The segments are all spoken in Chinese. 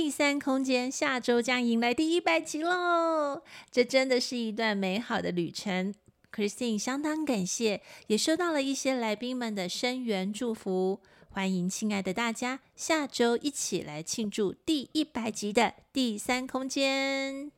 第三空间下周将迎来第一百集喽！这真的是一段美好的旅程。Christine 相当感谢，也收到了一些来宾们的声援祝福。欢迎亲爱的大家，下周一起来庆祝第一百集的第三空间。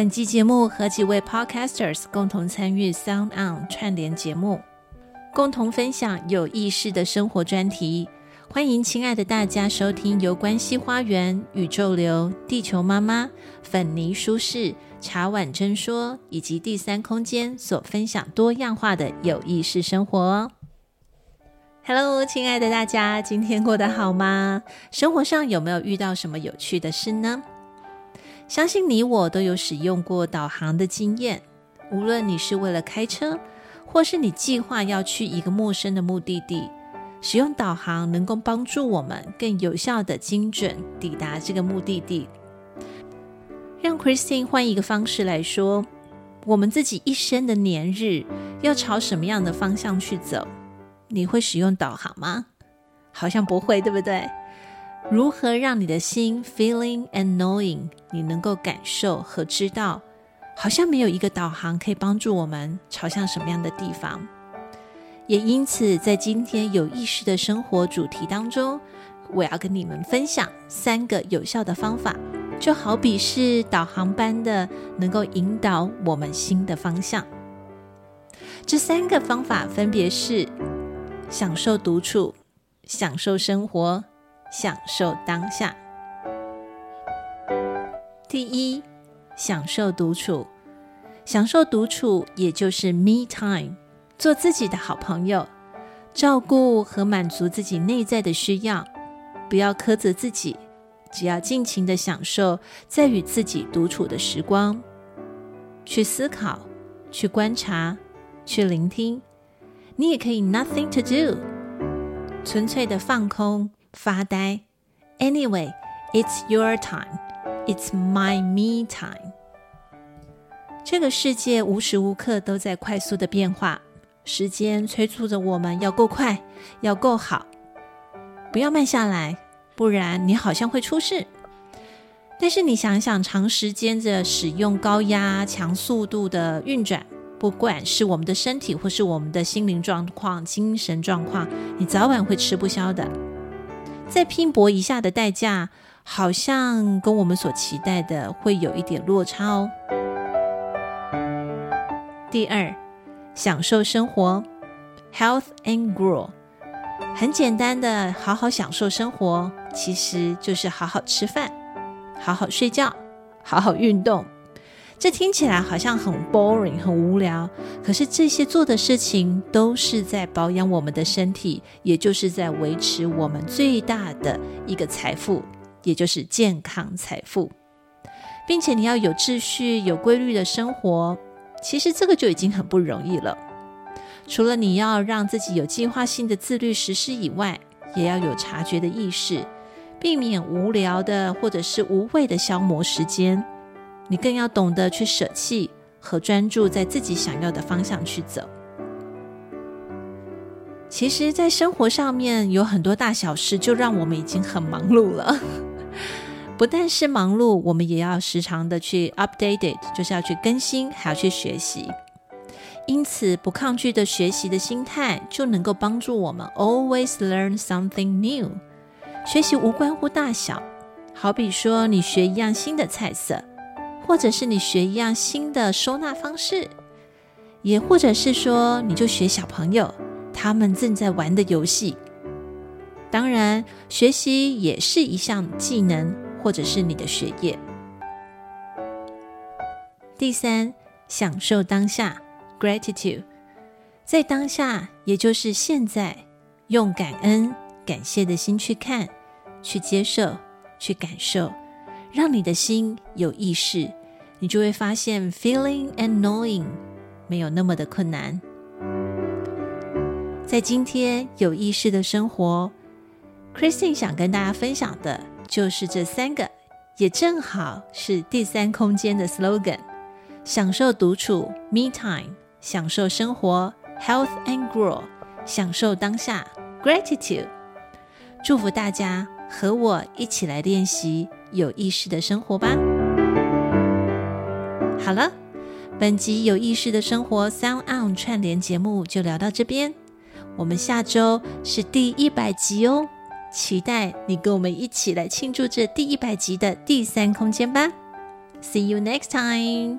本期节目和几位 Podcasters 共同参与 Sound On 串联节目，共同分享有意识的生活专题。欢迎亲爱的大家收听由关系花园、宇宙流、地球妈妈、粉泥舒适、茶碗真说以及第三空间所分享多样化的有意识生活哦。Hello，亲爱的大家，今天过得好吗？生活上有没有遇到什么有趣的事呢？相信你我都有使用过导航的经验，无论你是为了开车，或是你计划要去一个陌生的目的地，使用导航能够帮助我们更有效的精准抵达这个目的地。让 Christine 换一个方式来说，我们自己一生的年日要朝什么样的方向去走？你会使用导航吗？好像不会，对不对？如何让你的心 feeling and knowing，你能够感受和知道，好像没有一个导航可以帮助我们朝向什么样的地方。也因此，在今天有意识的生活主题当中，我要跟你们分享三个有效的方法，就好比是导航般的，能够引导我们心的方向。这三个方法分别是：享受独处，享受生活。享受当下。第一，享受独处。享受独处，也就是 me time，做自己的好朋友，照顾和满足自己内在的需要，不要苛责自己，只要尽情的享受在与自己独处的时光，去思考，去观察，去聆听。你也可以 nothing to do，纯粹的放空。发呆。Anyway, it's your time. It's my me time. 这个世界无时无刻都在快速的变化，时间催促着我们要够快，要够好，不要慢下来，不然你好像会出事。但是你想想，长时间的使用高压、强速度的运转，不管是我们的身体或是我们的心灵状况、精神状况，你早晚会吃不消的。再拼搏一下的代价，好像跟我们所期待的会有一点落差哦。第二，享受生活，health and grow，很简单的好好享受生活，其实就是好好吃饭，好好睡觉，好好运动。这听起来好像很 boring，很无聊。可是这些做的事情都是在保养我们的身体，也就是在维持我们最大的一个财富，也就是健康财富。并且你要有秩序、有规律的生活，其实这个就已经很不容易了。除了你要让自己有计划性的自律实施以外，也要有察觉的意识，避免无聊的或者是无谓的消磨时间。你更要懂得去舍弃和专注在自己想要的方向去走。其实，在生活上面有很多大小事，就让我们已经很忙碌了。不但是忙碌，我们也要时常的去 update it，就是要去更新，还要去学习。因此，不抗拒的学习的心态，就能够帮助我们 always learn something new。学习无关乎大小，好比说你学一样新的菜色。或者是你学一样新的收纳方式，也或者是说，你就学小朋友他们正在玩的游戏。当然，学习也是一项技能，或者是你的学业。第三，享受当下，gratitude，在当下，也就是现在，用感恩感谢的心去看、去接受、去感受，让你的心有意识，你就会发现 feeling and knowing 没有那么的困难。在今天有意识的生活，Christine 想跟大家分享的就是这三个，也正好是第三空间的 slogan：享受独处 （Me Time），享受生活 （Health and Grow），享受当下 （Gratitude）。祝福大家和我一起来练习有意识的生活吧。好了，本集有意识的生活 Sound On 串联节目就聊到这边。我们下周是第一百集哦，期待你跟我们一起来庆祝这第一百集的第三空间吧。See you next time。